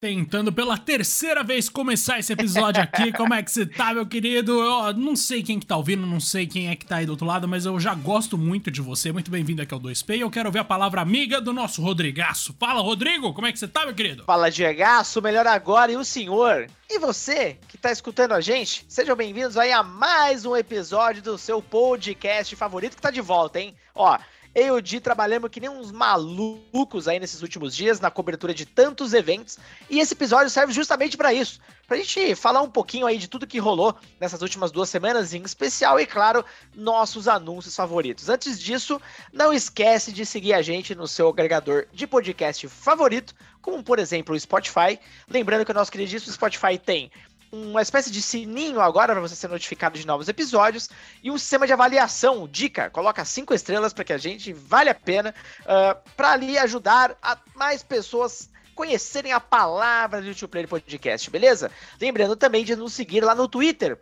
Tentando pela terceira vez começar esse episódio aqui. Como é que você tá, meu querido? Eu não sei quem que tá ouvindo, não sei quem é que tá aí do outro lado, mas eu já gosto muito de você. Muito bem-vindo aqui ao 2P. E eu quero ouvir a palavra amiga do nosso Rodrigaço. Fala, Rodrigo, como é que você tá, meu querido? Fala, Diegaço, melhor agora e o senhor. E você que tá escutando a gente, sejam bem-vindos aí a mais um episódio do seu podcast favorito que tá de volta, hein? Ó, eu e o Di trabalhamos que nem uns malucos aí nesses últimos dias na cobertura de tantos eventos. E esse episódio serve justamente para isso. Pra gente falar um pouquinho aí de tudo que rolou nessas últimas duas semanas, em especial, e claro, nossos anúncios favoritos. Antes disso, não esquece de seguir a gente no seu agregador de podcast favorito, como por exemplo o Spotify. Lembrando que o nosso queridíssimo Spotify tem uma espécie de sininho agora para você ser notificado de novos episódios e um sistema de avaliação. Dica: coloca cinco estrelas para que a gente vale a pena uh, ah, para ali ajudar a mais pessoas conhecerem a palavra do YouTube Player Podcast, beleza? Lembrando também de nos seguir lá no Twitter,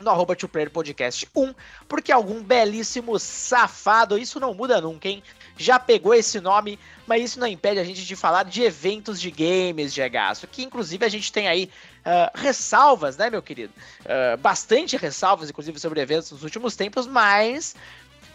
no arroba Podcast 1, porque algum belíssimo safado, isso não muda nunca, hein? Já pegou esse nome, mas isso não impede a gente de falar de eventos de games de agaço, que inclusive a gente tem aí uh, ressalvas, né, meu querido? Uh, bastante ressalvas, inclusive, sobre eventos nos últimos tempos, mas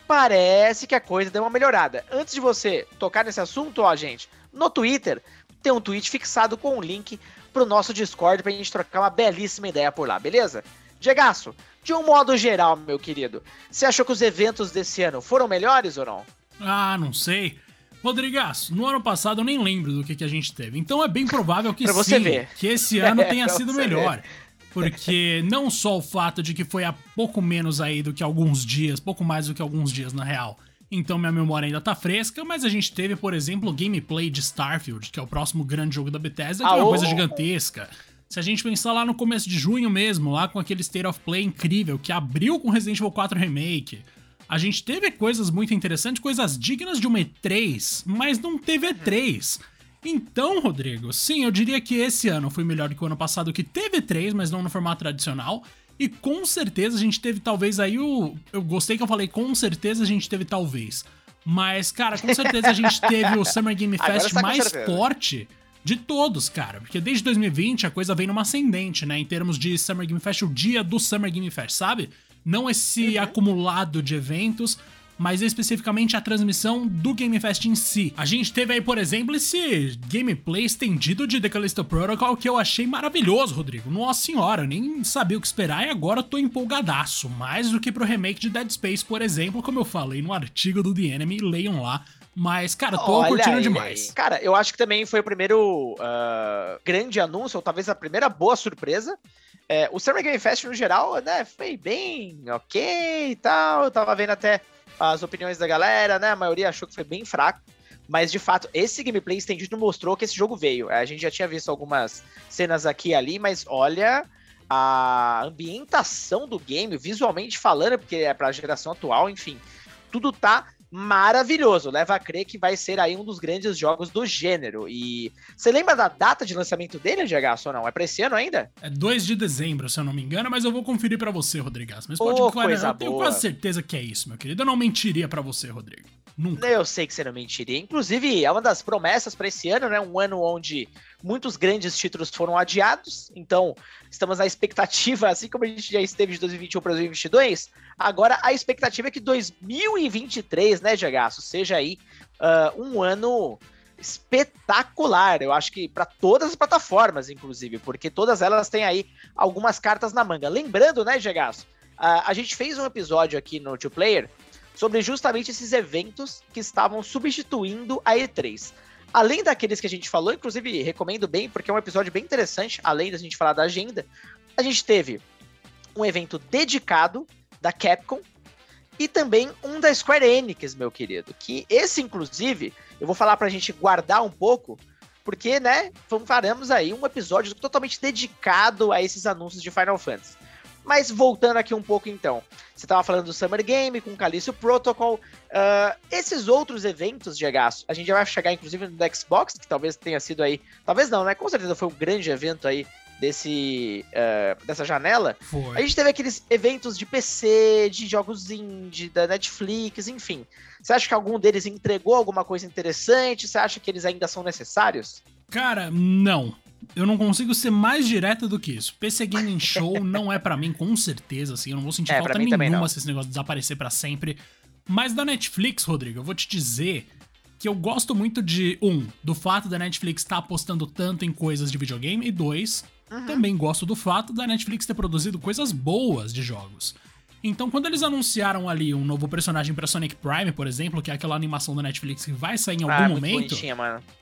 parece que a coisa deu uma melhorada. Antes de você tocar nesse assunto, ó, gente, no Twitter tem um tweet fixado com um link pro nosso Discord pra gente trocar uma belíssima ideia por lá, beleza? Diegaço, de um modo geral, meu querido, você achou que os eventos desse ano foram melhores ou não? Ah, não sei. Rodrigaço, no ano passado eu nem lembro do que, que a gente teve. Então é bem provável que sim, ver. que esse ano tenha sido melhor. Ver. Porque não só o fato de que foi há pouco menos aí do que alguns dias, pouco mais do que alguns dias na real. Então minha memória ainda tá fresca, mas a gente teve, por exemplo, o gameplay de Starfield, que é o próximo grande jogo da Bethesda, que ah, é uma coisa gigantesca. Se a gente pensar lá no começo de junho mesmo, lá com aquele State of Play incrível que abriu com Resident Evil 4 Remake, a gente teve coisas muito interessantes, coisas dignas de uma E3, mas não teve E3. Então, Rodrigo, sim, eu diria que esse ano foi melhor do que o ano passado, que teve E3, mas não no formato tradicional. E com certeza a gente teve talvez aí o. Eu gostei que eu falei, com certeza a gente teve talvez. Mas, cara, com certeza a gente teve o Summer Game Fest tá mais forte de todos, cara. Porque desde 2020 a coisa vem numa ascendente, né? Em termos de Summer Game Fest, o dia do Summer Game Fest, sabe? Não esse uhum. acumulado de eventos, mas especificamente a transmissão do Game Fest em si. A gente teve aí, por exemplo, esse gameplay estendido de The Callisto Protocol que eu achei maravilhoso, Rodrigo. Nossa senhora, nem sabia o que esperar e agora tô empolgadaço. Mais do que pro remake de Dead Space, por exemplo, como eu falei no artigo do The Enemy, leiam lá. Mas, cara, tô Olha curtindo aí, demais. Cara, eu acho que também foi o primeiro uh, grande anúncio, ou talvez a primeira boa surpresa. É, o Summer Game Fest, no geral, né, foi bem ok e tal. Eu tava vendo até as opiniões da galera, né? A maioria achou que foi bem fraco. Mas, de fato, esse gameplay estendido mostrou que esse jogo veio. A gente já tinha visto algumas cenas aqui e ali, mas olha a ambientação do game, visualmente falando, porque é pra geração atual, enfim. Tudo tá maravilhoso. Leva a crer que vai ser aí um dos grandes jogos do gênero. E você lembra da data de lançamento dele, GH, ou não? É pra esse ano ainda? É 2 de dezembro, se eu não me engano, mas eu vou conferir para você, Rodrigas. Mas pode oh, claro, eu tenho quase certeza que é isso, meu querido. Eu não mentiria para você, Rodrigo. Nunca. Eu sei que você não mentiria. Inclusive, é uma das promessas para esse ano, né? Um ano onde muitos grandes títulos foram adiados. Então, estamos na expectativa, assim como a gente já esteve de 2021 para 2022. Agora, a expectativa é que 2023, né, Jagaço, seja aí uh, um ano espetacular. Eu acho que para todas as plataformas, inclusive, porque todas elas têm aí algumas cartas na manga. Lembrando, né, Jagaço, uh, a gente fez um episódio aqui no Two Player sobre justamente esses eventos que estavam substituindo a E3. Além daqueles que a gente falou, inclusive recomendo bem, porque é um episódio bem interessante, além da gente falar da agenda, a gente teve um evento dedicado da Capcom e também um da Square Enix, meu querido. Que esse, inclusive, eu vou falar pra gente guardar um pouco, porque, né, faremos aí um episódio totalmente dedicado a esses anúncios de Final Fantasy. Mas voltando aqui um pouco então, você estava falando do Summer Game com Callisto Protocol, uh, esses outros eventos de agaço, a gente já vai chegar inclusive no Xbox, que talvez tenha sido aí, talvez não, né? Com certeza foi um grande evento aí desse uh, dessa janela. Foi. A gente teve aqueles eventos de PC, de jogos indie, da Netflix, enfim. Você acha que algum deles entregou alguma coisa interessante? Você acha que eles ainda são necessários? Cara, não. Eu não consigo ser mais direto do que isso. PC Gaming Show não é para mim, com certeza, assim. Eu não vou sentir é, falta nenhuma se esse negócio desaparecer para sempre. Mas da Netflix, Rodrigo, eu vou te dizer que eu gosto muito de, um, do fato da Netflix estar tá apostando tanto em coisas de videogame, e dois, uhum. também gosto do fato da Netflix ter produzido coisas boas de jogos. Então, quando eles anunciaram ali um novo personagem para Sonic Prime, por exemplo, que é aquela animação da Netflix que vai sair em algum ah, momento,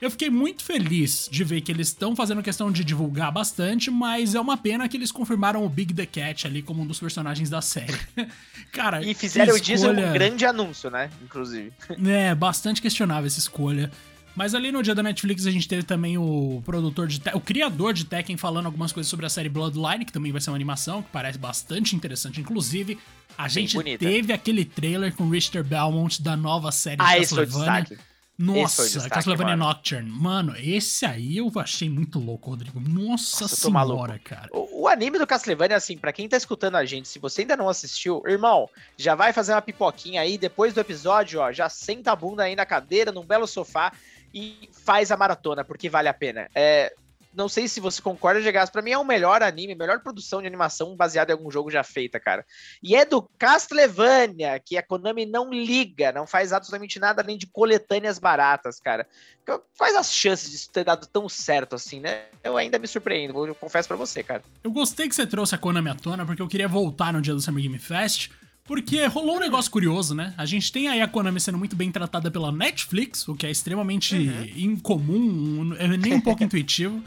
eu fiquei muito feliz de ver que eles estão fazendo questão de divulgar bastante, mas é uma pena que eles confirmaram o Big the Cat ali como um dos personagens da série. Cara, e fizeram escolha... disso um grande anúncio, né? Inclusive. É, bastante questionável essa escolha. Mas ali no dia da Netflix a gente teve também o produtor de o criador de Tekken falando algumas coisas sobre a série Bloodline, que também vai ser uma animação, que parece bastante interessante. Inclusive, a gente teve aquele trailer com Richter Belmont da nova série ah, de Castlevania. Nossa, destaque, Castlevania mano. Nocturne. Mano, esse aí eu achei muito louco, Rodrigo. Nossa, Nossa senhora, cara. O, o, anime do Castlevania, assim, para quem tá escutando a gente, se você ainda não assistiu, irmão, já vai fazer uma pipoquinha aí, depois do episódio, ó, já senta a bunda aí na cadeira, num belo sofá e faz a maratona, porque vale a pena. É, não sei se você concorda, Gegas, pra mim é o melhor anime, melhor produção de animação baseada em algum jogo já feita, cara. E é do Castlevania, que a Konami não liga, não faz absolutamente nada além de coletâneas baratas, cara. Quais as chances disso ter dado tão certo assim, né? Eu ainda me surpreendo, eu confesso para você, cara. Eu gostei que você trouxe a Konami à tona, porque eu queria voltar no dia do Summer Game Fest, porque rolou um negócio curioso, né? A gente tem aí a Konami sendo muito bem tratada pela Netflix, o que é extremamente uhum. incomum, é nem um pouco intuitivo.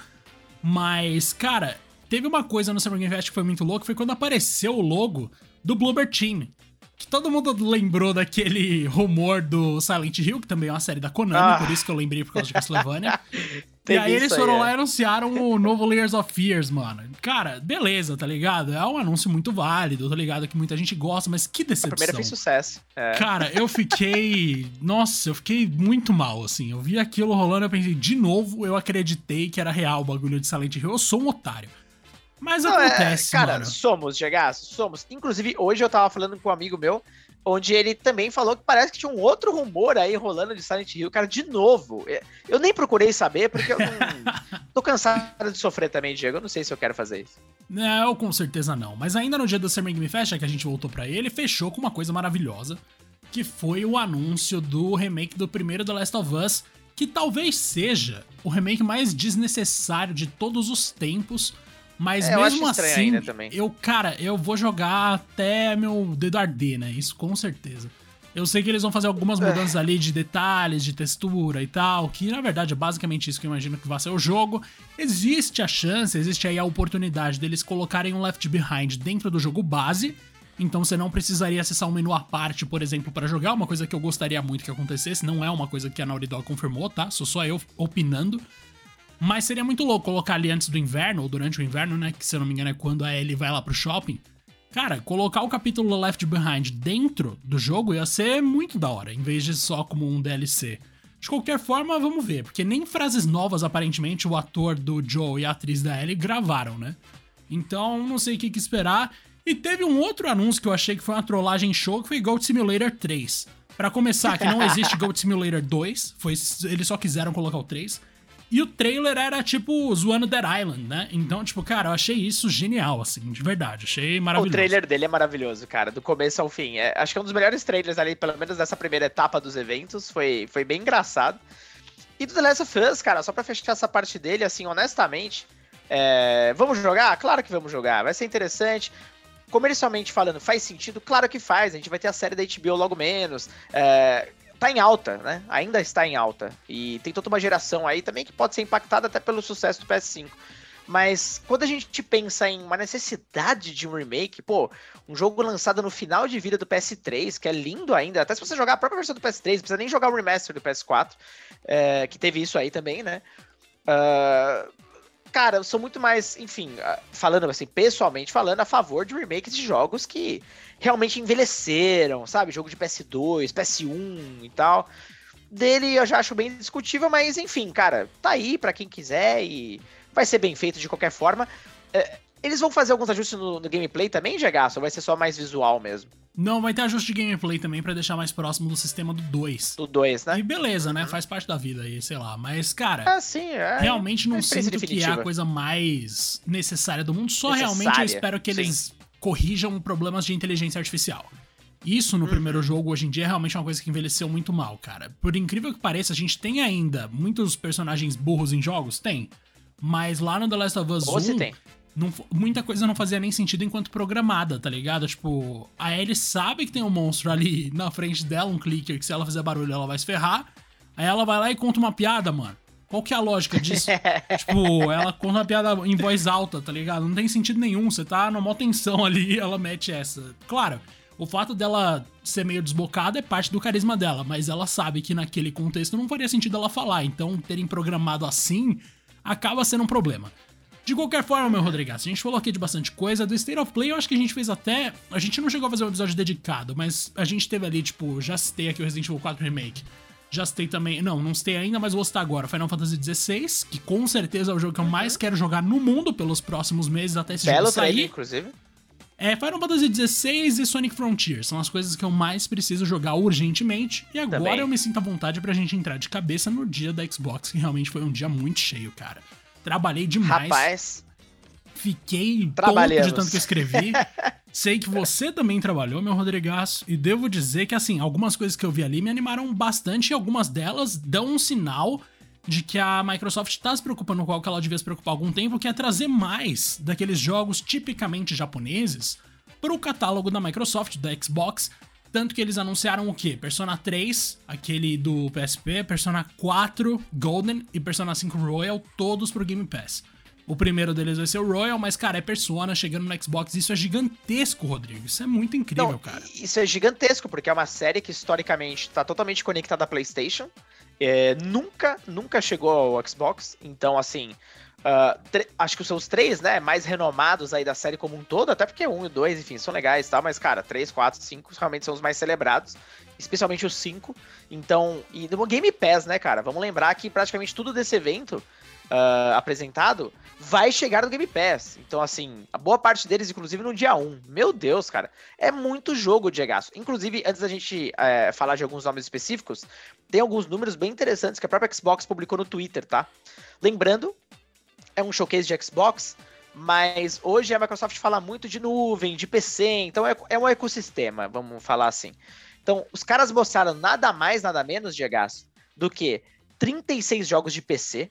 Mas, cara, teve uma coisa no Summer Game Fest que foi muito louco, foi quando apareceu o logo do Bloober Team que todo mundo lembrou daquele rumor do Silent Hill, que também é uma série da Konami, ah. por isso que eu lembrei por causa de Castlevania. e aí eles foram aí, lá é. e anunciaram o novo Layers of Fears, mano. Cara, beleza, tá ligado? É um anúncio muito válido, tá ligado? Que muita gente gosta, mas que decepção. A primeira fez sucesso. É. Cara, eu fiquei. Nossa, eu fiquei muito mal, assim. Eu vi aquilo rolando, eu pensei, de novo, eu acreditei que era real o bagulho de Silent Hill. Eu sou um otário. Mas não, é, acontece, é, cara, mano. somos, Gegaço, somos. Inclusive, hoje eu tava falando com um amigo meu, onde ele também falou que parece que tinha um outro rumor aí rolando de Silent Hill, cara, de novo. É, eu nem procurei saber, porque eu não... tô cansado de sofrer também, Diego. Eu não sei se eu quero fazer isso. Não, com certeza não. Mas ainda no dia do Summer Game Fest, que a gente voltou para ele, fechou com uma coisa maravilhosa, que foi o anúncio do remake do primeiro The Last of Us, que talvez seja o remake mais desnecessário de todos os tempos, mas é, mesmo assim, eu, cara, eu vou jogar até meu dedo arder, né? Isso com certeza. Eu sei que eles vão fazer algumas é. mudanças ali de detalhes, de textura e tal, que na verdade é basicamente isso que eu imagino que vai ser o jogo. Existe a chance, existe aí a oportunidade deles colocarem um Left Behind dentro do jogo base. Então você não precisaria acessar um menu à parte, por exemplo, para jogar, uma coisa que eu gostaria muito que acontecesse, não é uma coisa que a Naughty Dog confirmou, tá? Sou só eu opinando. Mas seria muito louco colocar ali antes do inverno, ou durante o inverno, né? Que se eu não me engano é quando a Ellie vai lá pro shopping. Cara, colocar o capítulo Left Behind dentro do jogo ia ser muito da hora, em vez de só como um DLC. De qualquer forma, vamos ver, porque nem frases novas, aparentemente, o ator do Joe e a atriz da Ellie gravaram, né? Então, não sei o que, esperar. E teve um outro anúncio que eu achei que foi uma trollagem show, que foi Goat Simulator 3. Para começar, que não existe Goat Simulator 2, foi, eles só quiseram colocar o 3. E o trailer era, tipo, zoando Dead Island, né? Então, tipo, cara, eu achei isso genial, assim, de verdade. Achei maravilhoso. O trailer dele é maravilhoso, cara, do começo ao fim. É, acho que é um dos melhores trailers ali, pelo menos dessa primeira etapa dos eventos. Foi, foi bem engraçado. E do The Last of Us, cara, só pra fechar essa parte dele, assim, honestamente, é... vamos jogar? Claro que vamos jogar. Vai ser interessante comercialmente falando, faz sentido? Claro que faz. A gente vai ter a série da HBO logo menos. É, tá em alta, né? Ainda está em alta. E tem toda uma geração aí também que pode ser impactada até pelo sucesso do PS5. Mas quando a gente pensa em uma necessidade de um remake, pô, um jogo lançado no final de vida do PS3, que é lindo ainda, até se você jogar a própria versão do PS3, não precisa nem jogar o remaster do PS4, é, que teve isso aí também, né? Uh, cara, eu sou muito mais, enfim, ah, falando assim, pessoalmente falando, a favor de remakes de jogos que realmente envelheceram, sabe? Jogo de PS2, PS1 e tal. Dele eu já acho bem discutível, mas enfim, cara, tá aí para quem quiser e vai ser bem feito de qualquer forma. É, eles vão fazer alguns ajustes no, no gameplay também, Gegaço? Ou vai ser só mais visual mesmo? Não, vai ter ajuste de gameplay também para deixar mais próximo do sistema do 2. Do 2, né? E beleza, né? Uhum. Faz parte da vida aí, sei lá. Mas, cara, ah, sim, é. realmente não sinto definitiva. que é a coisa mais necessária do mundo. Só necessária. realmente eu espero que eles sim. corrijam problemas de inteligência artificial. Isso no uhum. primeiro jogo, hoje em dia, é realmente uma coisa que envelheceu muito mal, cara. Por incrível que pareça, a gente tem ainda muitos personagens burros em jogos? Tem. Mas lá no The Last of Us Ou 1, tem. Não, muita coisa não fazia nem sentido enquanto programada, tá ligado? Tipo, a Ellie sabe que tem um monstro ali na frente dela, um clicker, que se ela fizer barulho ela vai se ferrar. Aí ela vai lá e conta uma piada, mano. Qual que é a lógica disso? tipo, ela conta uma piada em voz alta, tá ligado? Não tem sentido nenhum. Você tá numa tensão ali ela mete essa. Claro, o fato dela ser meio desbocada é parte do carisma dela, mas ela sabe que naquele contexto não faria sentido ela falar. Então, terem programado assim acaba sendo um problema. De qualquer forma, meu Rodrigues, a gente falou aqui de bastante coisa. Do State of Play, eu acho que a gente fez até. A gente não chegou a fazer um episódio dedicado, mas a gente teve ali, tipo, já citei aqui o Resident Evil 4 Remake. Já citei também. Não, não citei ainda, mas vou citar agora. Final Fantasy XVI, que com certeza é o jogo que eu mais quero jogar no mundo pelos próximos meses até esse Belo jogo sair. Trailer, inclusive. É, Final Fantasy XVI e Sonic Frontier são as coisas que eu mais preciso jogar urgentemente. E agora também. eu me sinto à vontade pra gente entrar de cabeça no dia da Xbox, que realmente foi um dia muito cheio, cara. Trabalhei demais. Rapaz. Fiquei tonto de tanto que escrevi. Sei que você também trabalhou, meu Rodrigaço, e devo dizer que, assim, algumas coisas que eu vi ali me animaram bastante e algumas delas dão um sinal de que a Microsoft está se preocupando com algo que ela devia se preocupar há algum tempo, que é trazer mais daqueles jogos tipicamente japoneses para o catálogo da Microsoft, da Xbox. Tanto que eles anunciaram o quê? Persona 3, aquele do PSP, Persona 4 Golden e Persona 5 Royal, todos pro Game Pass. O primeiro deles vai ser o Royal, mas, cara, é Persona chegando no Xbox. Isso é gigantesco, Rodrigo. Isso é muito incrível, Não, cara. Isso é gigantesco, porque é uma série que historicamente está totalmente conectada à PlayStation. É, nunca, nunca chegou ao Xbox. Então, assim, uh, acho que são os três, né, mais renomados aí da série como um todo, até porque um e dois, enfim, são legais e tal, mas, cara, três, quatro, cinco realmente são os mais celebrados, especialmente os cinco. Então, e no Game Pass, né, cara, vamos lembrar que praticamente tudo desse evento uh, apresentado vai chegar no Game Pass. Então, assim, a boa parte deles, inclusive, no dia 1. Meu Deus, cara. É muito jogo, Diego. Inclusive, antes da gente é, falar de alguns nomes específicos, tem alguns números bem interessantes que a própria Xbox publicou no Twitter, tá? Lembrando, é um showcase de Xbox, mas hoje a Microsoft fala muito de nuvem, de PC, então é, é um ecossistema, vamos falar assim. Então, os caras mostraram nada mais, nada menos, Diego, do que 36 jogos de PC,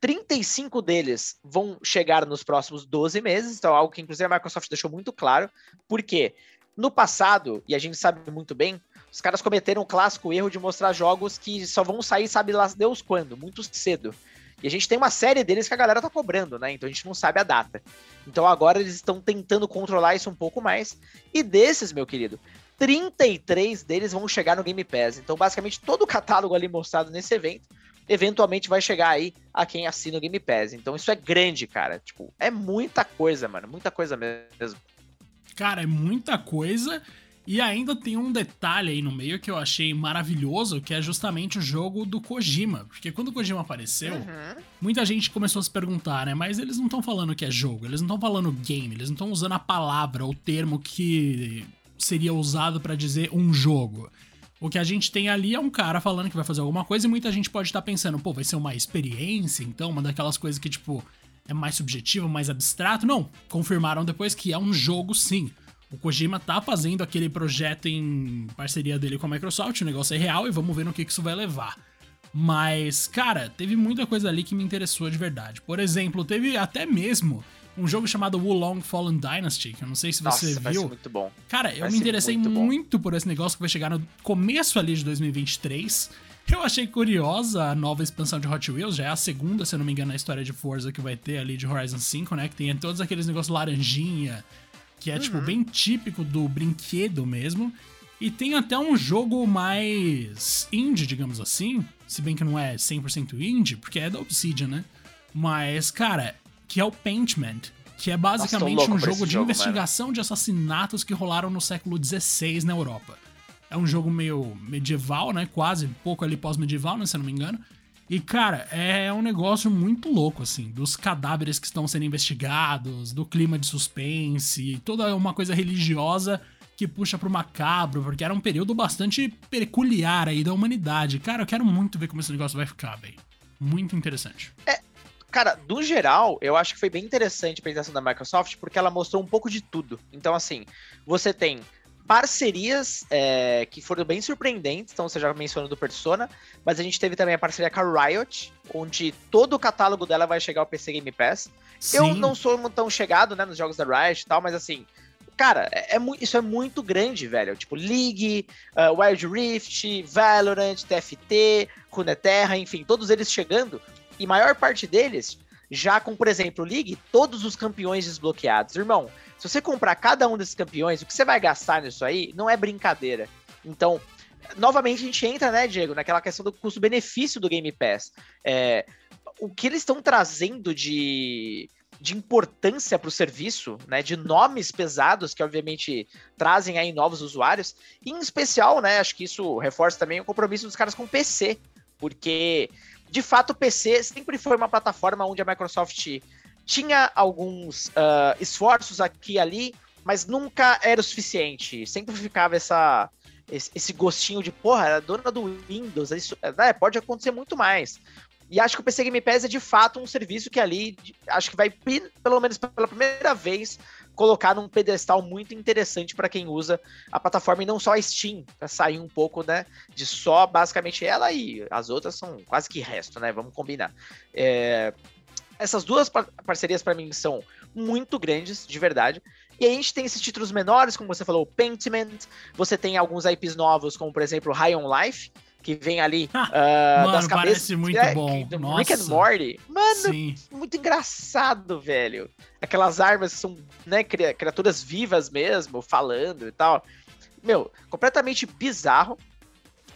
35 deles vão chegar nos próximos 12 meses, então algo que inclusive a Microsoft deixou muito claro, porque no passado, e a gente sabe muito bem, os caras cometeram o clássico erro de mostrar jogos que só vão sair, sabe lá Deus quando, muito cedo. E a gente tem uma série deles que a galera tá cobrando, né? Então a gente não sabe a data. Então agora eles estão tentando controlar isso um pouco mais. E desses, meu querido, 33 deles vão chegar no Game Pass. Então, basicamente, todo o catálogo ali mostrado nesse evento eventualmente vai chegar aí a quem assina o Game Pass. Então isso é grande, cara. Tipo, é muita coisa, mano. Muita coisa mesmo. Cara, é muita coisa. E ainda tem um detalhe aí no meio que eu achei maravilhoso, que é justamente o jogo do Kojima. Porque quando o Kojima apareceu, uhum. muita gente começou a se perguntar, né? Mas eles não estão falando que é jogo, eles não estão falando game, eles não estão usando a palavra, o termo que seria usado para dizer um jogo. O que a gente tem ali é um cara falando que vai fazer alguma coisa e muita gente pode estar pensando, pô, vai ser uma experiência, então, uma daquelas coisas que, tipo, é mais subjetiva, mais abstrato. Não, confirmaram depois que é um jogo sim. O Kojima tá fazendo aquele projeto em parceria dele com a Microsoft, o negócio é real e vamos ver no que, que isso vai levar. Mas, cara, teve muita coisa ali que me interessou de verdade. Por exemplo, teve até mesmo um jogo chamado Wulong Fallen Dynasty, que eu não sei se você Nossa, viu. Muito bom. Cara, eu vai me interessei muito, muito por esse negócio que vai chegar no começo ali de 2023. Eu achei curiosa a nova expansão de Hot Wheels, já é a segunda, se eu não me engano, na história de Forza que vai ter ali de Horizon 5, né? Que tem todos aqueles negócios laranjinha, que é, tipo, uhum. tipo, bem típico do brinquedo mesmo. E tem até um jogo mais indie, digamos assim, se bem que não é 100% indie, porque é da Obsidian, né? Mas, cara, que é o Paintment, que é basicamente um jogo de jogo, investigação mano. de assassinatos que rolaram no século XVI na Europa. É um jogo meio medieval, né? Quase, um pouco ali pós-medieval, né? Se eu não me engano. E, cara, é um negócio muito louco, assim, dos cadáveres que estão sendo investigados, do clima de suspense, toda uma coisa religiosa que puxa pro macabro, porque era um período bastante peculiar aí da humanidade. Cara, eu quero muito ver como esse negócio vai ficar, velho. Muito interessante. É, cara, do geral, eu acho que foi bem interessante a apresentação da Microsoft, porque ela mostrou um pouco de tudo. Então, assim, você tem parcerias é, que foram bem surpreendentes, então você já mencionou do Persona, mas a gente teve também a parceria com a Riot, onde todo o catálogo dela vai chegar ao PC Game Pass. Sim. Eu não sou tão chegado, né, nos jogos da Riot e tal, mas assim, cara, é, é, isso é muito grande, velho. Tipo, League, uh, Wild Rift, Valorant, TFT, Runeterra, enfim, todos eles chegando, e maior parte deles já com, por exemplo, League, todos os campeões desbloqueados. Irmão, se você comprar cada um desses campeões, o que você vai gastar nisso aí não é brincadeira. Então, novamente a gente entra, né, Diego, naquela questão do custo-benefício do Game Pass. É, o que eles estão trazendo de, de importância para o serviço, né, de nomes pesados que obviamente trazem aí novos usuários, e em especial, né, acho que isso reforça também o compromisso dos caras com o PC, porque de fato o PC sempre foi uma plataforma onde a Microsoft tinha alguns uh, esforços aqui e ali, mas nunca era o suficiente. Sempre ficava essa, esse, gostinho de, porra, era dona do Windows, isso, né, pode acontecer muito mais. E acho que o PC Game Pass é de fato um serviço que ali, acho que vai, pelo menos pela primeira vez, colocar num pedestal muito interessante para quem usa a plataforma e não só a Steam, para sair um pouco, né, de só basicamente ela e as outras são quase que resto, né, vamos combinar. É, essas duas par parcerias para mim são muito grandes, de verdade. E aí a gente tem esses títulos menores, como você falou, Pentiment. Você tem alguns IPs novos, como por exemplo High on Life, que vem ali uh, Mano, das cabeças. Parece muito é, bom. Do Nossa. Rick and Morty. Mano, Sim. muito engraçado, velho. Aquelas armas que são, né, criaturas vivas mesmo, falando e tal. Meu, completamente bizarro.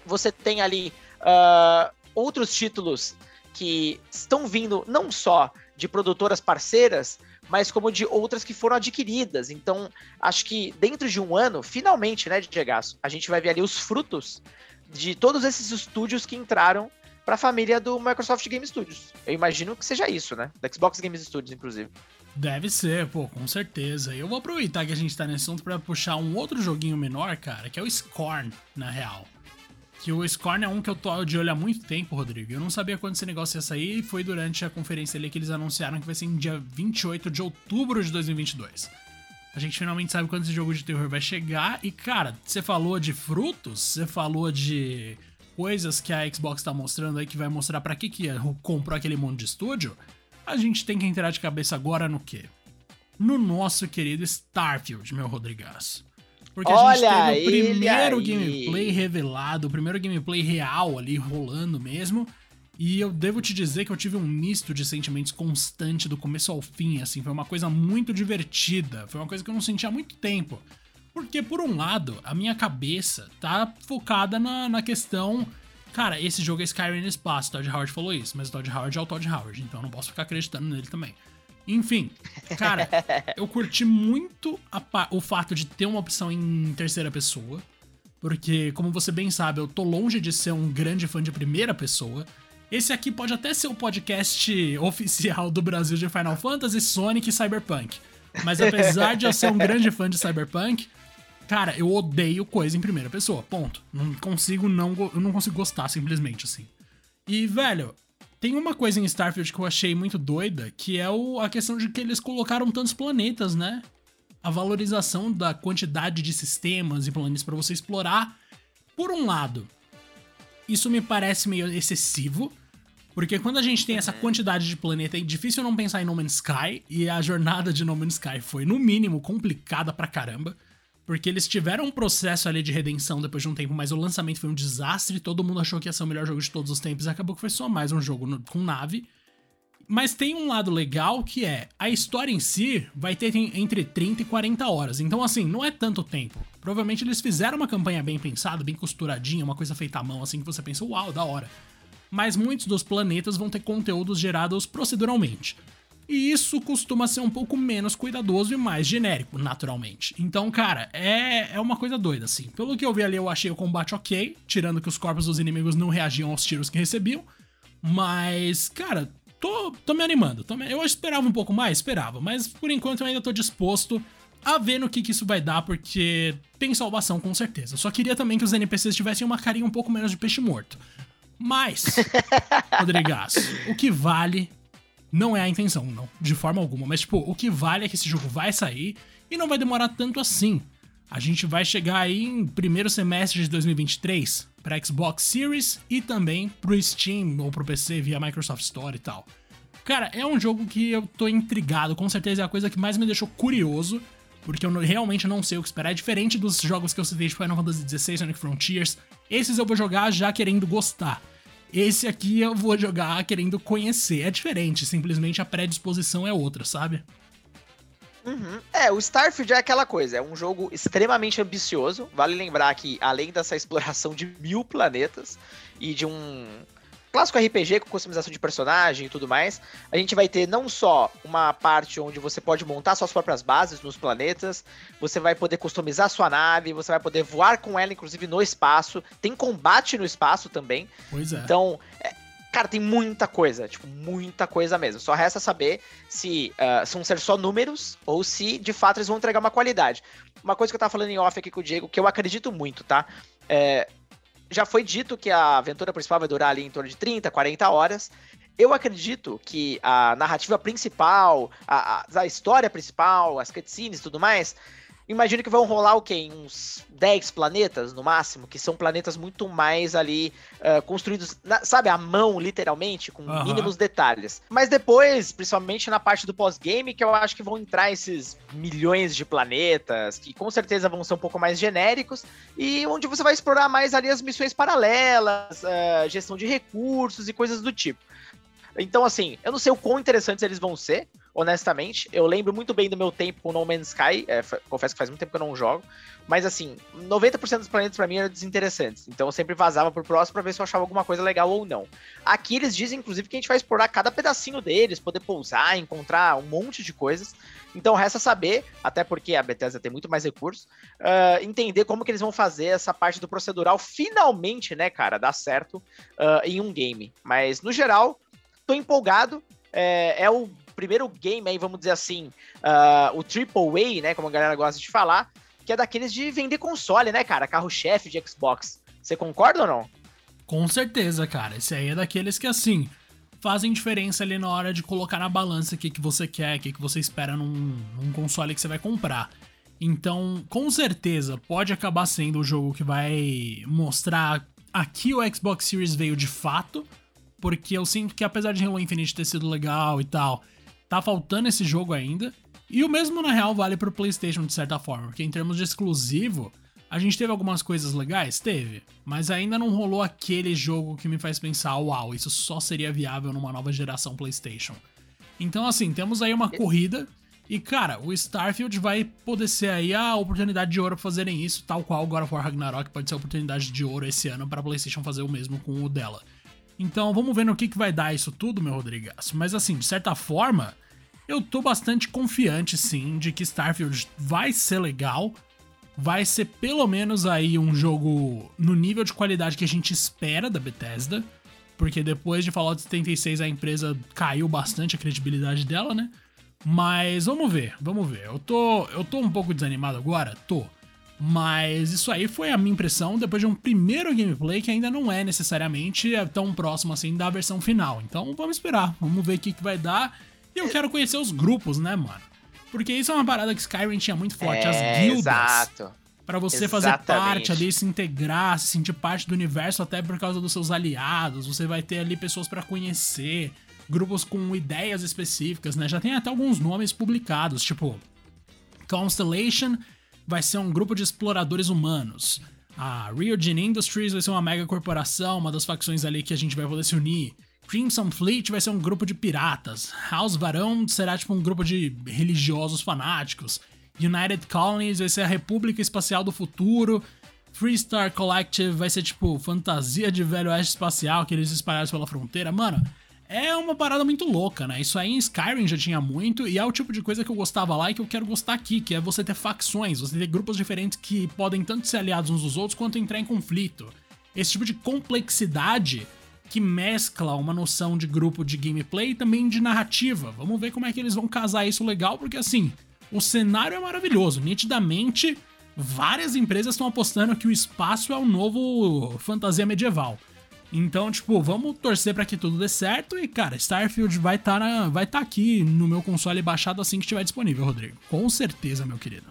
Você tem ali uh, outros títulos que estão vindo não só de produtoras parceiras, mas como de outras que foram adquiridas. Então, acho que dentro de um ano, finalmente, né, Diego, a gente vai ver ali os frutos de todos esses estúdios que entraram para a família do Microsoft Game Studios. Eu imagino que seja isso, né? Da Xbox Game Studios, inclusive. Deve ser, pô, com certeza. Eu vou aproveitar que a gente tá nesse assunto para puxar um outro joguinho menor, cara, que é o Scorn, na real. Que o Scorn é um que eu tô de olho há muito tempo, Rodrigo. Eu não sabia quando esse negócio ia sair e foi durante a conferência ali que eles anunciaram que vai ser em dia 28 de outubro de 2022. A gente finalmente sabe quando esse jogo de terror vai chegar. E, cara, você falou de frutos, você falou de coisas que a Xbox tá mostrando aí que vai mostrar para que que comprou aquele monte de estúdio. A gente tem que entrar de cabeça agora no quê? No nosso querido Starfield, meu Rodrigues. Porque Olha a gente teve o primeiro aí. gameplay revelado, o primeiro gameplay real ali rolando mesmo. E eu devo te dizer que eu tive um misto de sentimentos constante do começo ao fim, assim, foi uma coisa muito divertida, foi uma coisa que eu não sentia há muito tempo. Porque, por um lado, a minha cabeça tá focada na, na questão. Cara, esse jogo é Skyrim no espaço, Todd Howard falou isso, mas o Todd Howard é o Todd Howard, então eu não posso ficar acreditando nele também. Enfim, cara, eu curti muito a, o fato de ter uma opção em terceira pessoa. Porque, como você bem sabe, eu tô longe de ser um grande fã de primeira pessoa. Esse aqui pode até ser o podcast oficial do Brasil de Final Fantasy, Sonic e Cyberpunk. Mas apesar de eu ser um grande fã de Cyberpunk, cara, eu odeio coisa em primeira pessoa. Ponto. Não consigo não, eu não consigo gostar simplesmente assim. E, velho, tem uma coisa em Starfield que eu achei muito doida, que é o, a questão de que eles colocaram tantos planetas, né? A valorização da quantidade de sistemas e planetas para você explorar. Por um lado, isso me parece meio excessivo, porque quando a gente tem essa quantidade de planeta, é difícil não pensar em No Man's Sky, e a jornada de No Man's Sky foi, no mínimo, complicada pra caramba. Porque eles tiveram um processo ali de redenção depois de um tempo, mas o lançamento foi um desastre. Todo mundo achou que ia ser o melhor jogo de todos os tempos acabou que foi só mais um jogo no, com nave. Mas tem um lado legal que é a história em si vai ter entre 30 e 40 horas. Então, assim, não é tanto tempo. Provavelmente eles fizeram uma campanha bem pensada, bem costuradinha, uma coisa feita à mão, assim, que você pensa, uau, da hora. Mas muitos dos planetas vão ter conteúdos gerados proceduralmente. E isso costuma ser um pouco menos cuidadoso e mais genérico, naturalmente. Então, cara, é, é uma coisa doida, assim. Pelo que eu vi ali, eu achei o combate ok, tirando que os corpos dos inimigos não reagiam aos tiros que recebiam. Mas, cara, tô, tô me animando. Tô me... Eu esperava um pouco mais, esperava, mas por enquanto eu ainda tô disposto a ver no que, que isso vai dar, porque tem salvação com certeza. Só queria também que os NPCs tivessem uma carinha um pouco menos de peixe morto. Mas, Rodrigaço, o que vale não é a intenção, não, de forma alguma. Mas, tipo, o que vale é que esse jogo vai sair e não vai demorar tanto assim. A gente vai chegar aí em primeiro semestre de 2023 para Xbox Series e também pro Steam ou pro PC via Microsoft Store e tal. Cara, é um jogo que eu tô intrigado, com certeza é a coisa que mais me deixou curioso porque eu realmente não sei o que esperar. É diferente dos jogos que eu citei de Final Fantasy XVI, Sonic Frontiers. Esses eu vou jogar já querendo gostar. Esse aqui eu vou jogar querendo conhecer. É diferente, simplesmente a predisposição é outra, sabe? Uhum. É, o Starfield é aquela coisa, é um jogo extremamente ambicioso. Vale lembrar que, além dessa exploração de mil planetas e de um clássico RPG com customização de personagem e tudo mais, a gente vai ter não só uma parte onde você pode montar suas próprias bases nos planetas, você vai poder customizar sua nave, você vai poder voar com ela, inclusive, no espaço. Tem combate no espaço também. Pois é. Então, é, cara, tem muita coisa, tipo, muita coisa mesmo. Só resta saber se uh, vão ser só números ou se, de fato, eles vão entregar uma qualidade. Uma coisa que eu tava falando em off aqui com o Diego, que eu acredito muito, tá? É, já foi dito que a aventura principal vai durar ali em torno de 30, 40 horas. Eu acredito que a narrativa principal, a, a, a história principal, as cutscenes e tudo mais, imagino que vão rolar o quê? Em uns 10 planetas no máximo, que são planetas muito mais ali uh, construídos, na, sabe, à mão, literalmente, com uhum. mínimos detalhes. Mas depois, principalmente na parte do pós-game, que eu acho que vão entrar esses milhões de planetas, que com certeza vão ser um pouco mais genéricos, e onde você vai explorar mais ali as missões paralelas, uh, gestão de recursos e coisas do tipo. Então, assim, eu não sei o quão interessantes eles vão ser, honestamente. Eu lembro muito bem do meu tempo com No Man's Sky, é, confesso que faz muito tempo que eu não jogo, mas assim, 90% dos planetas para mim eram desinteressantes, então eu sempre vazava pro próximo para ver se eu achava alguma coisa legal ou não. Aqui eles dizem, inclusive, que a gente vai explorar cada pedacinho deles, poder pousar, encontrar um monte de coisas, então resta saber, até porque a Bethesda tem muito mais recursos, uh, entender como que eles vão fazer essa parte do procedural finalmente, né, cara, dar certo uh, em um game. Mas, no geral, tô empolgado, é, é o primeiro game aí, vamos dizer assim, uh, o Triple A, né, como a galera gosta de falar, que é daqueles de vender console, né, cara? Carro-chefe de Xbox. Você concorda ou não? Com certeza, cara. Esse aí é daqueles que, assim, fazem diferença ali na hora de colocar na balança o que, que você quer, o que, que você espera num, num console que você vai comprar. Então, com certeza, pode acabar sendo o jogo que vai mostrar aqui o Xbox Series veio de fato, porque eu sinto que apesar de Halo Infinite ter sido legal e tal, tá faltando esse jogo ainda. E o mesmo, na real, vale pro PlayStation de certa forma, porque em termos de exclusivo, a gente teve algumas coisas legais? Teve. Mas ainda não rolou aquele jogo que me faz pensar, uau, isso só seria viável numa nova geração PlayStation. Então, assim, temos aí uma corrida. E, cara, o Starfield vai poder ser aí a oportunidade de ouro pra fazerem isso, tal qual God of War Ragnarok pode ser a oportunidade de ouro esse ano para PlayStation fazer o mesmo com o dela. Então, vamos ver no que, que vai dar isso tudo, meu Rodrigues. Mas, assim, de certa forma, eu tô bastante confiante sim de que Starfield vai ser legal, vai ser pelo menos aí um jogo no nível de qualidade que a gente espera da Bethesda, porque depois de Fallout 76 a empresa caiu bastante a credibilidade dela, né? Mas vamos ver, vamos ver. Eu tô, eu tô um pouco desanimado agora, tô. Mas isso aí foi a minha impressão depois de um primeiro gameplay que ainda não é necessariamente tão próximo assim da versão final. Então vamos esperar, vamos ver o que, que vai dar. E eu quero conhecer os grupos, né, mano? Porque isso é uma parada que Skyrim tinha muito forte, é, as guildas. Exato. Pra você Exatamente. fazer parte ali, se integrar, se sentir parte do universo, até por causa dos seus aliados. Você vai ter ali pessoas para conhecer, grupos com ideias específicas, né? Já tem até alguns nomes publicados, tipo Constellation vai ser um grupo de exploradores humanos. A Ryojin Industries vai ser uma mega corporação, uma das facções ali que a gente vai poder se unir. Crimson Fleet vai ser um grupo de piratas. House Varão será tipo um grupo de religiosos fanáticos. United Colonies vai ser a República Espacial do Futuro. Freestar Collective vai ser tipo fantasia de velho oeste espacial que eles espalharam pela fronteira. Mano, é uma parada muito louca, né? Isso aí em Skyrim já tinha muito, e é o tipo de coisa que eu gostava lá e que eu quero gostar aqui, que é você ter facções, você ter grupos diferentes que podem tanto ser aliados uns dos outros quanto entrar em conflito. Esse tipo de complexidade que mescla uma noção de grupo de gameplay e também de narrativa. Vamos ver como é que eles vão casar isso legal, porque assim, o cenário é maravilhoso. Nitidamente, várias empresas estão apostando que o espaço é o novo fantasia medieval. Então, tipo, vamos torcer para que tudo dê certo e, cara, Starfield vai estar tá tá aqui no meu console baixado assim que estiver disponível, Rodrigo. Com certeza, meu querido.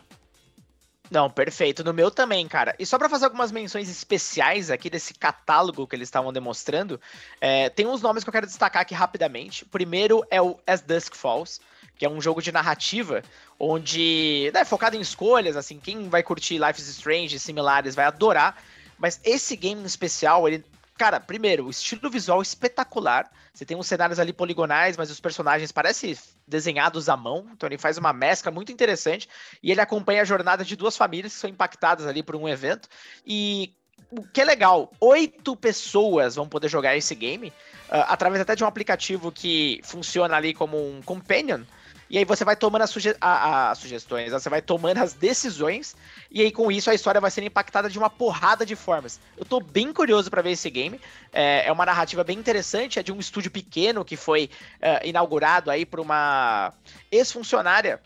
Não, perfeito. No meu também, cara. E só para fazer algumas menções especiais aqui desse catálogo que eles estavam demonstrando, é, tem uns nomes que eu quero destacar aqui rapidamente. Primeiro é o As Dusk Falls, que é um jogo de narrativa onde é né, focado em escolhas, assim, quem vai curtir Life is Strange e similares vai adorar. Mas esse game em especial, ele Cara, primeiro, o estilo visual espetacular. Você tem uns cenários ali poligonais, mas os personagens parecem desenhados à mão. Então ele faz uma mescla muito interessante. E ele acompanha a jornada de duas famílias que são impactadas ali por um evento. E o que é legal, oito pessoas vão poder jogar esse game, uh, através até de um aplicativo que funciona ali como um companion. E aí você vai tomando as, suge a, a, sugestões, você vai tomando as decisões, e aí com isso a história vai sendo impactada de uma porrada de formas. Eu tô bem curioso para ver esse game. É, é, uma narrativa bem interessante, é de um estúdio pequeno que foi uh, inaugurado aí por uma ex-funcionária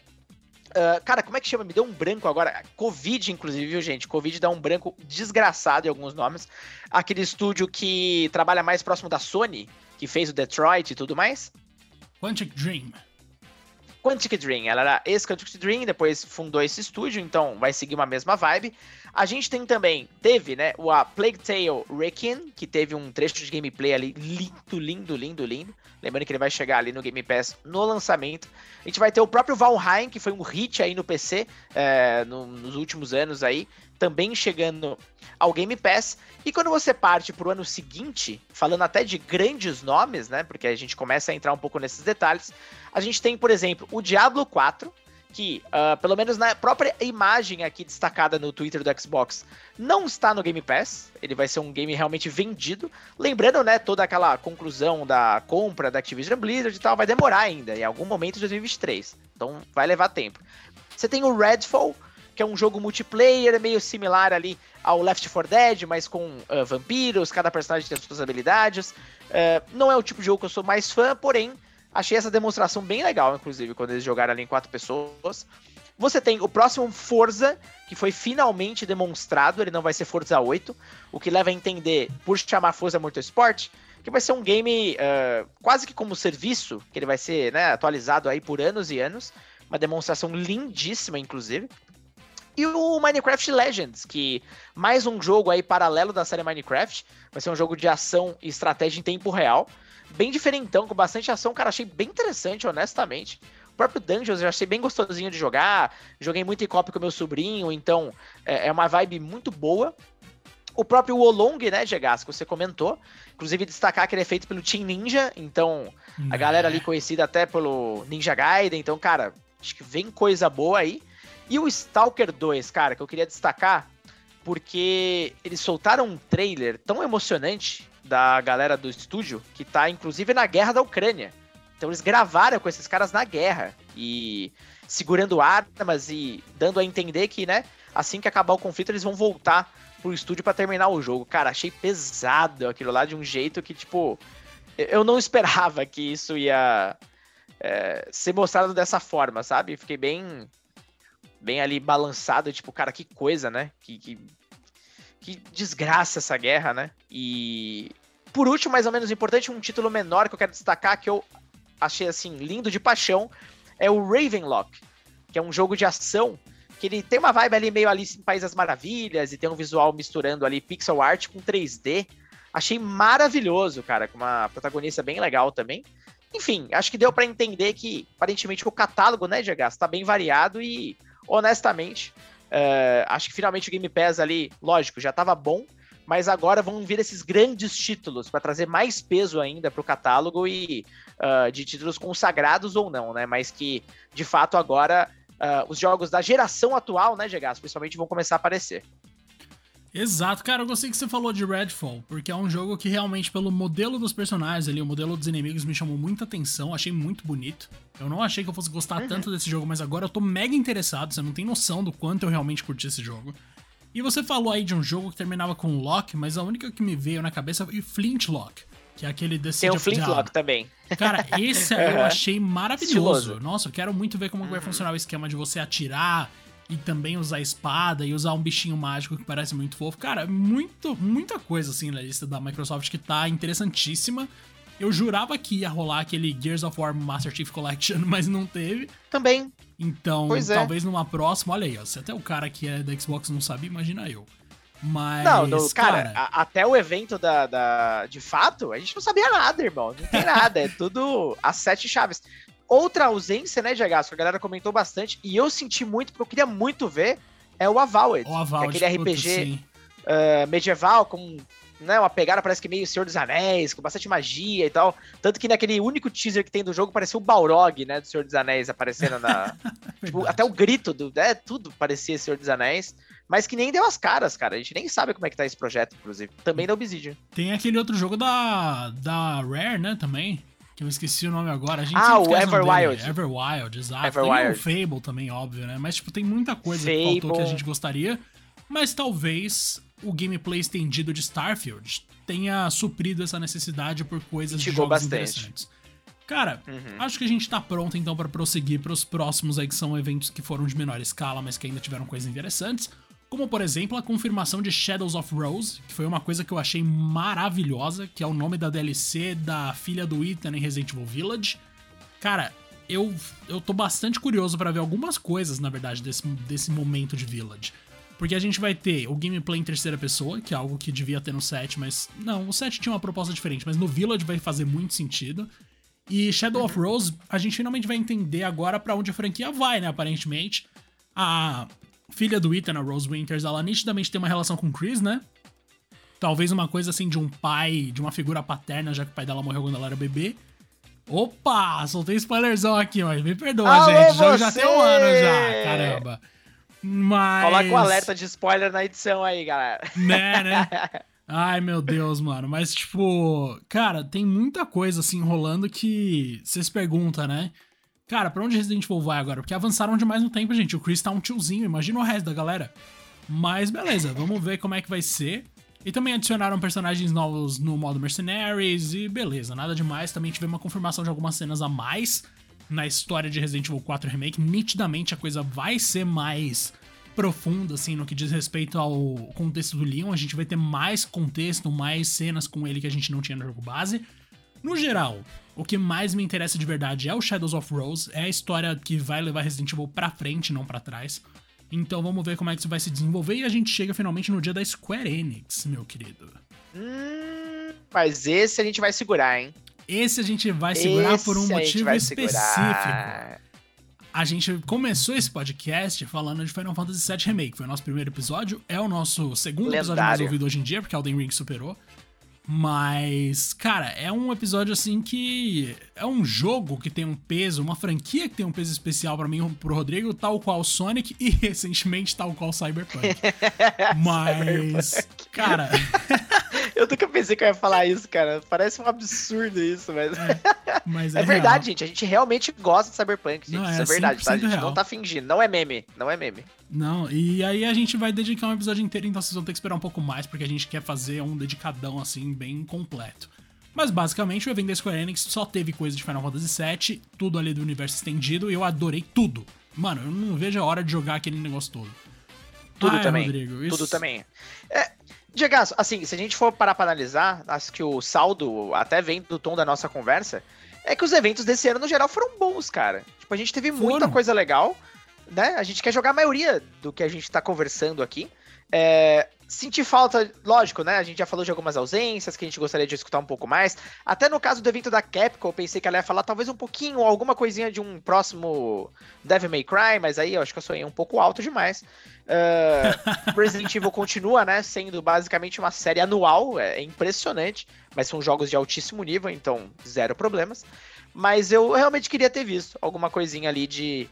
Uh, cara, como é que chama? Me deu um branco agora. Covid, inclusive, viu, gente? Covid dá um branco desgraçado em alguns nomes. Aquele estúdio que trabalha mais próximo da Sony, que fez o Detroit e tudo mais. Quantic Dream. Quantic Dream. Ela era ex-Quantic Dream, depois fundou esse estúdio, então vai seguir uma mesma vibe. A gente tem também, teve, né, o a Plague Tale Requiem, que teve um trecho de gameplay ali lindo, lindo, lindo, lindo. Lembrando que ele vai chegar ali no Game Pass no lançamento. A gente vai ter o próprio Valheim, que foi um hit aí no PC é, no, nos últimos anos aí, também chegando ao Game Pass. E quando você parte para o ano seguinte, falando até de grandes nomes, né? Porque a gente começa a entrar um pouco nesses detalhes. A gente tem, por exemplo, o Diablo 4, que, uh, pelo menos na própria imagem aqui destacada no Twitter do Xbox, não está no Game Pass. Ele vai ser um game realmente vendido. Lembrando, né, toda aquela conclusão da compra da Activision Blizzard e tal, vai demorar ainda, em algum momento de 2023. Então vai levar tempo. Você tem o Redfall, que é um jogo multiplayer, meio similar ali ao Left 4 Dead, mas com uh, vampiros, cada personagem tem as suas habilidades. Uh, não é o tipo de jogo que eu sou mais fã, porém, achei essa demonstração bem legal, inclusive, quando eles jogaram ali em quatro pessoas. Você tem o próximo Forza, que foi finalmente demonstrado, ele não vai ser Forza 8, o que leva a entender, por chamar Forza Motorsport, que vai ser um game uh, quase que como serviço, que ele vai ser né, atualizado aí por anos e anos. Uma demonstração lindíssima, inclusive. E o Minecraft Legends, que mais um jogo aí paralelo da série Minecraft. Vai ser um jogo de ação e estratégia em tempo real. Bem diferentão, com bastante ação. Cara, achei bem interessante, honestamente. O próprio Dungeons eu achei bem gostosinho de jogar. Joguei muito em copy com meu sobrinho, então é, é uma vibe muito boa. O próprio Wolong, né, Gegas, que você comentou. Inclusive, destacar que ele é feito pelo Team Ninja, então a galera ali conhecida até pelo Ninja Gaiden. Então, cara, acho que vem coisa boa aí. E o Stalker 2, cara, que eu queria destacar, porque eles soltaram um trailer tão emocionante da galera do estúdio, que tá inclusive na guerra da Ucrânia. Então eles gravaram com esses caras na guerra e segurando armas e dando a entender que, né, assim que acabar o conflito, eles vão voltar pro estúdio para terminar o jogo. Cara, achei pesado aquilo lá de um jeito que, tipo, eu não esperava que isso ia é, ser mostrado dessa forma, sabe? Fiquei bem bem ali balançado, tipo, cara, que coisa, né? Que, que, que desgraça essa guerra, né? E por último, mais ou menos importante, um título menor que eu quero destacar, que eu achei assim, lindo de paixão, é o Ravenlock, que é um jogo de ação que ele tem uma vibe ali meio Alice em País das Maravilhas e tem um visual misturando ali pixel art com 3D. Achei maravilhoso, cara, com uma protagonista bem legal também. Enfim, acho que deu para entender que aparentemente o catálogo, né, Diego, está bem variado e honestamente, uh, acho que finalmente o Game Pass ali, lógico, já estava bom, mas agora vão vir esses grandes títulos para trazer mais peso ainda para o catálogo e uh, de títulos consagrados ou não, né? Mas que de fato agora uh, os jogos da geração atual, né, Gegas, principalmente vão começar a aparecer. Exato, cara, eu gostei que você falou de Redfall, porque é um jogo que realmente, pelo modelo dos personagens ali, o modelo dos inimigos me chamou muita atenção, achei muito bonito. Eu não achei que eu fosse gostar uhum. tanto desse jogo, mas agora eu tô mega interessado, você não tem noção do quanto eu realmente curti esse jogo. E você falou aí de um jogo que terminava com Lock, mas a única que me veio na cabeça foi Flintlock, Que é aquele The Tem o Flintlock também. Cara, esse aí eu achei maravilhoso. Estiloso. Nossa, eu quero muito ver como Uhum. vai funcionar o esquema de você atirar e também usar espada e usar um bichinho mágico que parece muito fofo. Cara, muito, muita coisa assim na lista da Microsoft que tá interessantíssima. Eu jurava que ia rolar aquele Gears of War Master Chief Collection, mas não teve. Também. Então, Pois é. talvez numa próxima, olha aí, ó, se até o cara que é da Xbox não sabe, imagina eu. Mas, Não, no- cara, cara, a- até o evento da, da- de fato, a gente não sabia nada, irmão. Não tem nada, é tudo as sete chaves. Outra ausência, né, Diego? Que a galera comentou bastante, e eu senti muito, porque eu queria muito ver, é o Avowed. o Aval, que é aquele puta, RPG sim. eh, medieval, com né, uma pegada, parece que meio Senhor dos Anéis, com bastante magia e tal. Tanto que naquele único teaser que tem do jogo, parecia o Balrog, né, do Senhor dos Anéis aparecendo na... Tipo, até o grito do. É, tudo parecia Senhor dos Anéis. Mas que nem deu as caras, cara. A gente nem sabe como é que tá esse projeto, inclusive. Também da Obsidian. Tem aquele outro jogo da, da Rare, né, também. Que eu esqueci o nome agora. A gente Ah, o nome dele. Everwild. Everwild, exato. Everwild. Tem o Fable também, óbvio, né? Mas, tipo, tem muita coisa que faltou que a Fable. gente gostaria. Mas talvez o gameplay estendido de Starfield tenha suprido essa necessidade por coisas de jogos bastante. interessantes. Cara, Uhum. acho que a gente tá pronto então pra prosseguir pros próximos aí que são eventos que foram de menor escala, mas que ainda tiveram coisas interessantes. Como, por exemplo, a confirmação de Shadows of Rose, que foi uma coisa que eu achei maravilhosa, que é o nome da DLC da filha do Ethan em Resident Evil Village. Cara, eu, eu tô bastante curioso pra ver algumas coisas, na verdade, desse, desse momento de Village. Porque a gente vai ter o gameplay em terceira pessoa, que é algo que devia ter no 7, mas. Não, o 7 tinha uma proposta diferente, mas no Village vai fazer muito sentido. E Shadow of Rose, a gente finalmente vai entender agora pra onde a franquia vai, né? Aparentemente. A filha do Ethan, a Rose Winters, ela nitidamente tem uma relação com o Chris, né? Talvez uma coisa assim de um pai, de uma figura paterna, já que o pai dela morreu quando ela era bebê. Opa! Soltei spoilerzão aqui, mas me perdoa, Alô, gente. O jogo já tem um ano já, caramba. Mas. Coloca o alerta de spoiler na edição aí, galera. Né, né? Ai, meu Deus, mano. Mas, tipo, cara, tem muita coisa assim rolando que vocês perguntam, né? Cara, pra onde Resident Evil vai agora? Porque avançaram demais no tempo, gente. O Chris tá um tiozinho, imagina o resto da galera. Mas beleza, vamos ver como é que vai ser. E também adicionaram personagens novos no modo Mercenaries e beleza, nada demais. Também tivemos uma confirmação de algumas cenas a mais na história de Resident Evil 4 Remake. Nitidamente a coisa vai ser mais profunda, assim, no que diz respeito ao contexto do Leon. A gente vai ter mais contexto, mais cenas com ele que a gente não tinha no jogo base. No geral, o que mais me interessa de verdade é o Shadows of Rose, é a história que vai levar Resident Evil pra frente, não pra trás. Então vamos ver como é que isso vai se desenvolver e a gente chega finalmente no dia da Square Enix, meu querido. Hum, mas esse a gente vai segurar, hein? Esse a gente vai segurar por um Esse a gente motivo específico. segurar. A gente começou esse podcast falando de Final Fantasy VII Remake. Foi o nosso primeiro episódio. É o nosso segundo episódio mais Lendário. ouvido hoje em dia, porque Elden Ring superou. Mas, cara, é um episódio assim que. É um jogo que tem um peso, uma franquia que tem um peso especial pra mim e pro Rodrigo, tal qual Sonic e recentemente tal qual Cyberpunk. Mas, cara, Eu nunca pensei que eu ia falar isso, cara. Parece um absurdo isso, mas. mas É, é, verdade, real. gente. A gente realmente gosta de Cyberpunk, gente. Não, isso é é verdade, tá? A 100% gente real. não tá fingindo. Não é meme. Não é meme. Não, e aí a gente vai dedicar um episódio inteiro, então vocês vão ter que esperar um pouco mais, porque a gente quer fazer um dedicadão, assim, bem completo. Mas basicamente o evento da Square Enix só teve coisa de Final Fantasy VII, tudo ali do universo estendido, e eu adorei tudo. Mano, eu não vejo a hora de jogar aquele negócio todo. Tudo Ai, também. Rodrigo, isso- Tudo também. É, Diego, assim, se a gente for parar pra analisar, acho que o saldo até vem do tom da nossa conversa, é que os eventos desse ano, no geral, foram bons, cara. Tipo, a gente teve muita Foram. coisa legal, né? A gente quer jogar a maioria do que a gente tá conversando aqui. É, senti falta, lógico, né? A gente já falou de algumas ausências que a gente gostaria de escutar um pouco mais. Até no caso do evento da Capcom, eu pensei que ela ia falar talvez um pouquinho, alguma coisinha de um próximo Devil May Cry, mas aí eu acho que eu sonhei um pouco alto demais. Uh, Resident Evil continua, né, sendo basicamente uma série anual, é, é impressionante, mas são jogos de altíssimo nível, então zero problemas. Mas eu realmente queria ter visto alguma coisinha ali de,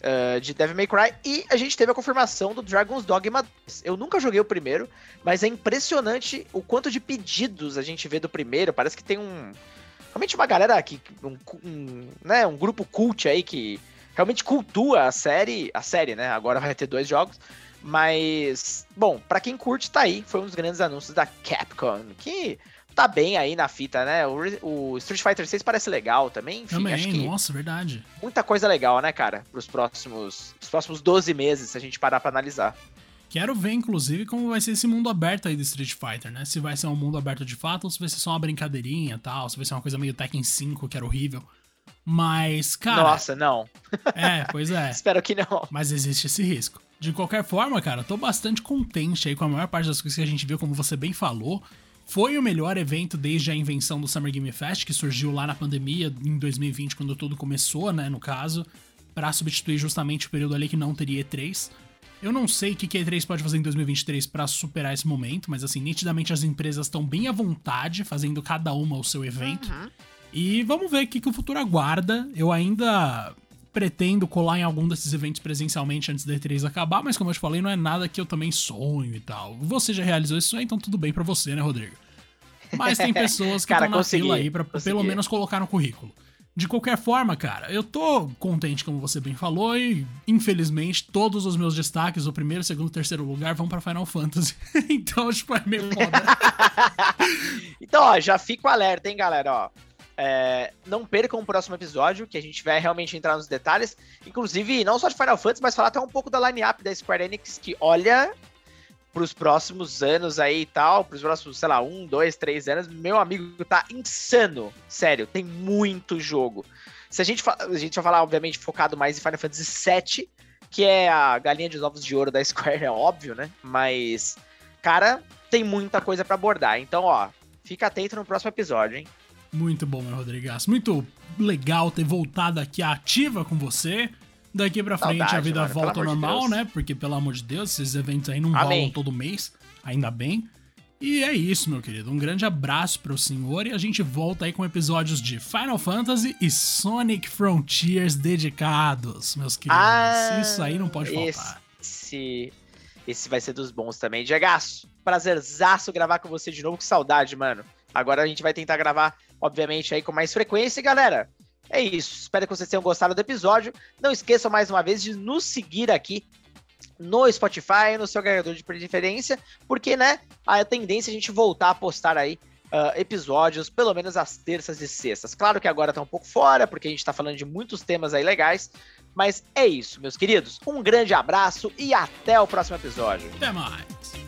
uh, de Devil May Cry. E a gente teve a confirmação do Dragon's Dogma 2. Eu nunca joguei o primeiro, mas é impressionante o quanto de pedidos a gente vê do primeiro. Parece que tem um. Realmente uma galera aqui, um, um, né, um grupo cult aí que realmente cultua a série. A série, né? Agora vai ter dois jogos. Mas, bom, pra quem curte, tá aí. Foi um dos grandes anúncios da Capcom. Que tá bem aí na fita, né? O, o Street Fighter 6 parece legal também. Enfim, também, acho que nossa, verdade. Muita coisa legal, né, cara? Pros próximos, os próximos 12 meses, se a gente parar pra analisar. Quero ver, inclusive, como vai ser esse mundo aberto aí do Street Fighter, né? Se vai ser um mundo aberto de fato ou se vai ser só uma brincadeirinha e tal, se vai ser uma coisa meio Tekken 5, que era horrível. Mas, cara. Nossa, não. É, pois é. Espero que não. Mas existe esse risco. De qualquer forma, cara, tô bastante contente aí com a maior parte das coisas que a gente viu, como você bem falou. Foi o melhor evento desde a invenção do Summer Game Fest, que surgiu lá na pandemia, em 2020, quando tudo começou, né, no caso, para substituir justamente o período ali que não teria E3. Eu não sei o que a E3 pode fazer em 2023 para superar esse momento, mas assim, nitidamente as empresas estão bem à vontade, fazendo cada uma o seu evento. Uhum. E vamos ver o que, que o futuro aguarda. Eu ainda pretendo colar em algum desses eventos presencialmente antes da E3 acabar, mas como eu te falei, não é nada que eu também sonho e tal. Você já realizou isso, então tudo bem para você, né, Rodrigo? Mas tem pessoas que estão na fila aí pra consegui. pelo menos colocar no currículo. De qualquer forma, cara, eu tô contente, como você bem falou, e infelizmente todos os meus destaques, o primeiro, segundo, terceiro lugar, vão para Final Fantasy. então, tipo, é meio foda. então, ó, já fico alerta, hein, galera, ó. É, não percam o próximo episódio, que a gente vai realmente entrar nos detalhes. Inclusive, não só de Final Fantasy, mas falar até um pouco da line-up da Square Enix, que olha pros próximos anos aí e tal, pros próximos, sei lá, um, dois, três anos, meu amigo tá insano. Sério, tem muito jogo. Se a gente, a gente vai falar, obviamente, focado mais em Final Fantasy VII, que é a galinha de ovos de ouro da Square, é óbvio, né? Mas, cara, tem muita coisa para abordar. Então, ó, fica atento no próximo episódio, hein? Muito bom, meu Rodrigues. Muito legal ter voltado aqui ativa com você. Daqui pra frente Saudade, a vida mano, volta ao normal, de né? Porque, pelo amor de Deus, esses eventos aí não Amém. rolam todo mês, ainda bem. E é isso, meu querido. Um grande abraço pro senhor e a gente volta aí com episódios de Final Fantasy e Sonic Frontiers dedicados, meus queridos. Ah, isso aí não pode faltar. Esse, esse vai ser dos bons também. Diegaço, prazerzaço gravar com você de novo. Que saudade, mano. Agora a gente vai tentar gravar obviamente, aí com mais frequência. E galera, é isso. Espero que vocês tenham gostado do episódio. Não esqueçam mais uma vez de nos seguir aqui no Spotify, no seu ganhador de preferência, porque, né, a tendência é a gente voltar a postar aí uh, episódios, pelo menos às terças e sextas. Claro que agora tá um pouco fora, porque a gente tá falando de muitos temas aí legais, mas é isso, meus queridos. Um grande abraço e até o próximo episódio. Até mais.